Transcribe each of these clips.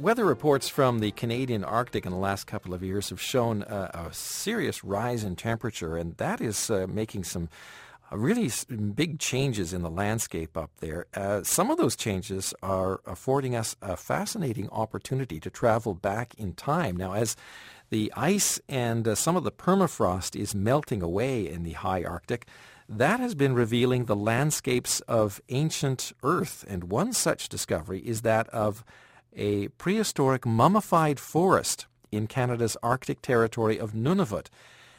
Weather reports from the Canadian Arctic in the last couple of years have shown uh, a serious rise in temperature, and that is uh, making some uh, really big changes in the landscape up there. Uh, some of those changes are affording us a fascinating opportunity to travel back in time. Now, as the ice and uh, some of the permafrost is melting away in the high Arctic, that has been revealing the landscapes of ancient Earth, and one such discovery is that of a prehistoric mummified forest in Canada's Arctic territory of Nunavut.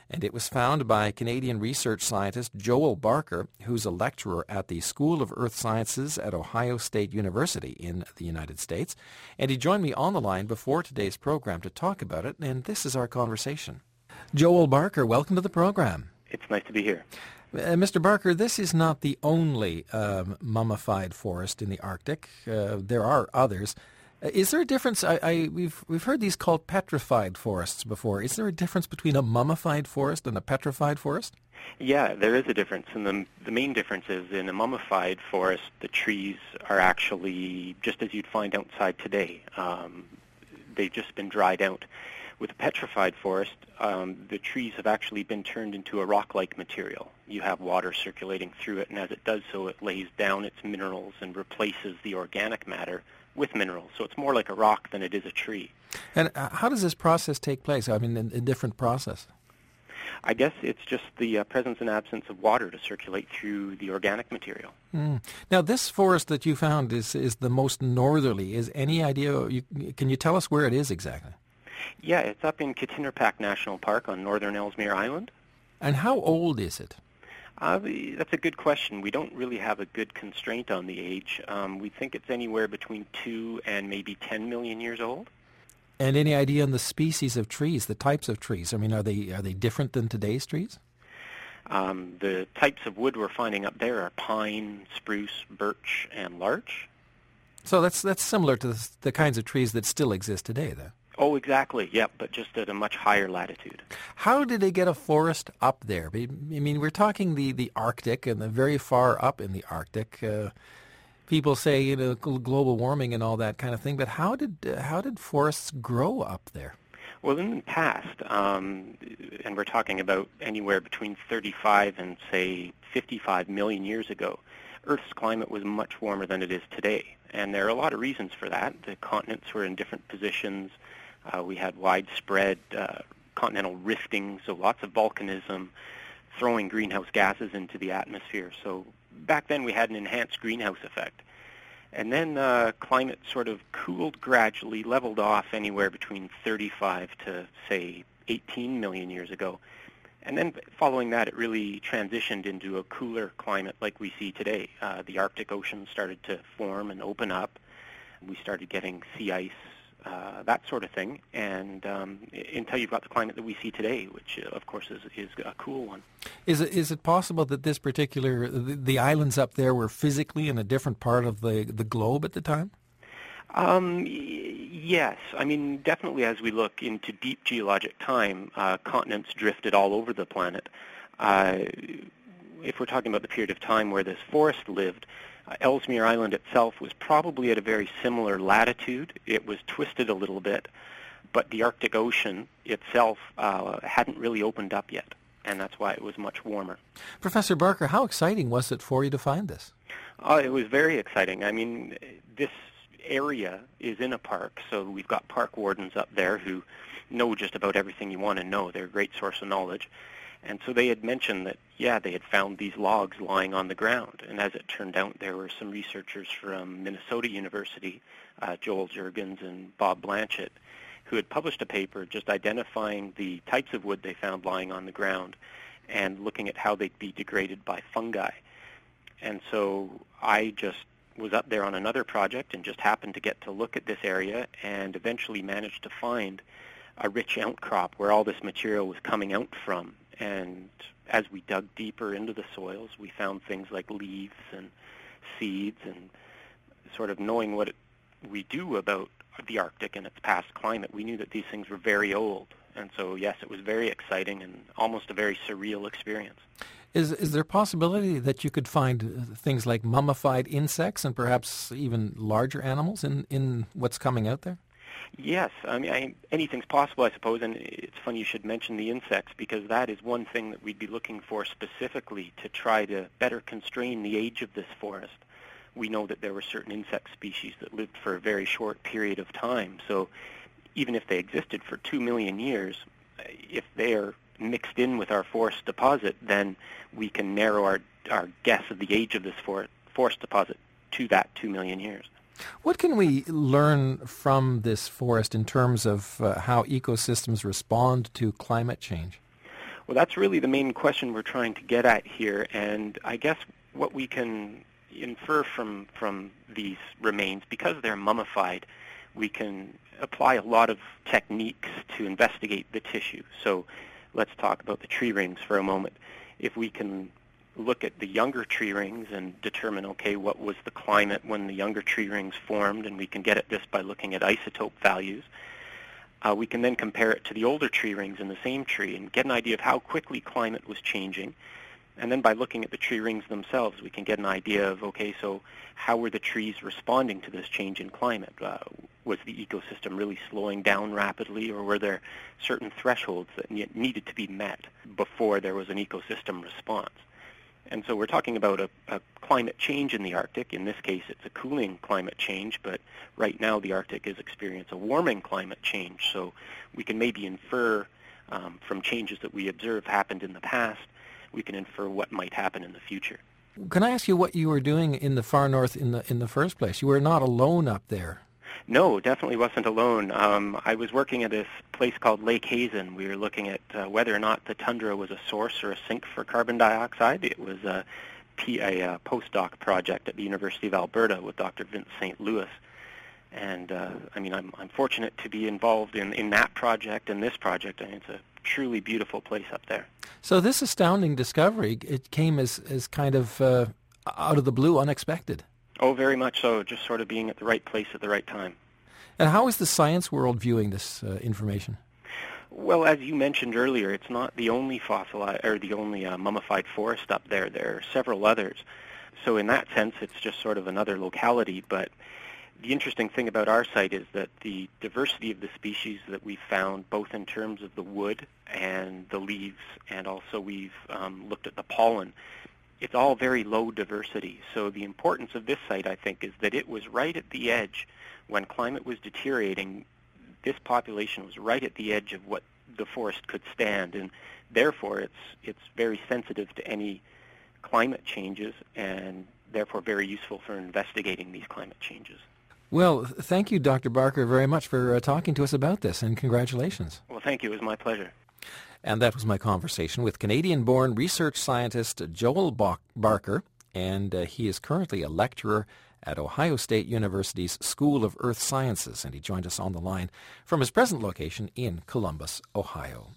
And it was found by Canadian research scientist Joel Barker, who's a lecturer at the School of Earth Sciences at Ohio State University in the United States. And he joined me on the line before today's program to talk about it, and this is our conversation. Joel Barker, welcome to the program. It's nice to be here. Uh, Mr. Barker, this is not the only um, mummified forest in the Arctic. Uh, there are others. Is there a difference? I, I, we've we've heard these called petrified forests before. Is there a difference between a mummified forest and a petrified forest? Yeah, there is a difference, and the the main difference is in a mummified forest, the trees are actually just as you'd find outside today. Um, they've just been dried out. With a petrified forest, um, the trees have actually been turned into a rock-like material. You have water circulating through it, and as it does so, it lays down its minerals and replaces the organic matter with minerals. So it's more like a rock than it is a tree. And uh, how does this process take place? I mean, in, in different process. I guess it's just the uh, presence and absence of water to circulate through the organic material. Mm. Now, this forest that you found is is the most northerly. Is any idea? You, can you tell us where it is exactly? Yeah, it's up in Quttinirpaaq National Park on northern Ellesmere Island. And how old is it? Uh, that's a good question. We don't really have a good constraint on the age. Um, we think it's anywhere between two and maybe 10 million years old. And any idea on the species of trees, the types of trees? I mean, are they are they different than today's trees? Um, the types of wood we're finding up there are pine, spruce, birch, and larch. So that's that's similar to the, the kinds of trees that still exist today, then. Oh, exactly. Yep, but just at a much higher latitude. How did they get a forest up there? I mean, we're talking the, the Arctic and the very far up in the Arctic. Uh, people say you know global warming and all that kind of thing, but how did uh, how did forests grow up there? Well, in the past, um, and we're talking about anywhere between 35 and say 55 million years ago, Earth's climate was much warmer than it is today, and there are a lot of reasons for that. The continents were in different positions uh, we had widespread uh, continental rifting, so lots of volcanism, throwing greenhouse gases into the atmosphere. So back then we had an enhanced greenhouse effect. And then uh, climate sort of cooled gradually, leveled off anywhere between 35 to, say, 18 million years ago. And then following that, it really transitioned into a cooler climate like we see today. Uh, the Arctic Ocean started to form and open up. We started getting sea ice uh, that sort of thing, and um, until you've got the climate that we see today, which uh, of course is, is a cool one. Is it is it possible that this particular the, the, islands up there were physically in a different part of the the globe at the time? Um, yes, I mean definitely. As we look into deep geologic time, uh, continents drifted all over the planet. If we're talking about the period of time where this forest lived, uh, Ellesmere Island itself was probably at a very similar latitude. It was twisted a little bit, but the Arctic Ocean itself uh, hadn't really opened up yet, and that's why it was much warmer. Professor Barker, how exciting was it for you to find this? Uh, it was very exciting. I mean, this area is in a park, so we've got park wardens up there who know just about everything you want to know. They're a great source of knowledge. And so they had mentioned that, yeah, they had found these logs lying on the ground. And as it turned out, there were some researchers from Minnesota University, uh, Joel Jurgens and Bob Blanchette, who had published a paper just identifying the types of wood they found lying on the ground and looking at how they'd be degraded by fungi. And so I just was up there on another project and just happened to get to look at this area and eventually managed to find a rich outcrop where all this material was coming out from. And as we dug deeper into the soils, we found things like leaves and seeds and sort of knowing what it, we do about the Arctic and its past climate, we knew that these things were very old. And so, yes, it was very exciting and almost a very surreal experience. Is, is there a possibility that you could find things like mummified insects and perhaps even larger animals in, in what's coming out there? Yes, I mean I, anything's possible, I suppose, and it's funny you should mention the insects because that is one thing that we'd be looking for specifically to try to better constrain the age of this forest. We know that there were certain insect species that lived for a very short period of time, so even if they existed for two million years, if they are mixed in with our forest deposit, then we can narrow our, our guess of the age of this forest, forest deposit to that two million years. What can we learn from this forest in terms of uh, how ecosystems respond to climate change? Well, that's really the main question we're trying to get at here, and I guess what we can infer from from these remains, because they're mummified, we can apply a lot of techniques to investigate the tissue. So let's talk about the tree rings for a moment. If we can look at the younger tree rings and determine, okay, what was the climate when the younger tree rings formed, and we can get at this by looking at isotope values. Uh, we can then compare it to the older tree rings in the same tree and get an idea of how quickly climate was changing. And then by looking at the tree rings themselves, we can get an idea of, okay, so how were the trees responding to this change in climate? Uh, was the ecosystem really slowing down rapidly, or were there certain thresholds that needed to be met before there was an ecosystem response? And so we're talking about a, a, climate change in the Arctic. In this case, it's a cooling climate change, but right now the Arctic is experiencing a warming climate change. So we can maybe infer um, from changes that we observe happened in the past, we can infer what might happen in the future. Can I ask you what you were doing in the far north in the in the first place? You were not alone up there. No, definitely wasn't alone. Um, I was working at this place called Lake Hazen. We were looking at uh, whether or not the tundra was a source or a sink for carbon dioxide. It was a, a postdoc project at the University of Alberta with Dr. Vince St. Louis. And uh, I mean, I'm, I'm fortunate to be involved in, in that project and this project. I mean, it's a truly beautiful place up there. So this astounding discovery, it came as, as kind of uh, out of the blue, unexpected. Oh, very much so. Just sort of being at the right place at the right time. And how is the science world viewing this uh, information? Well, as you mentioned earlier, it's not the only fossilized or the only uh, mummified forest up there. There are several others. So in that sense, it's just sort of another locality. But the interesting thing about our site is that the diversity of the species that we've found, both in terms of the wood and the leaves, and also we've um, looked at the pollen, it's all very low diversity. So the importance of this site, I think, is that it was right at the edge when climate was deteriorating. This population was right at the edge of what the forest could stand, and therefore it's it's very sensitive to any climate changes, and therefore very useful for investigating these climate changes. Well, thank you, Dr. Barker, very much for uh, talking to us about this, and congratulations. Well, thank you. It was my pleasure. And that was my conversation with Canadian-born research scientist Joel Barker, and uh, he is currently a lecturer at Ohio State University's School of Earth Sciences, and he joined us on the line from his present location in Columbus, Ohio.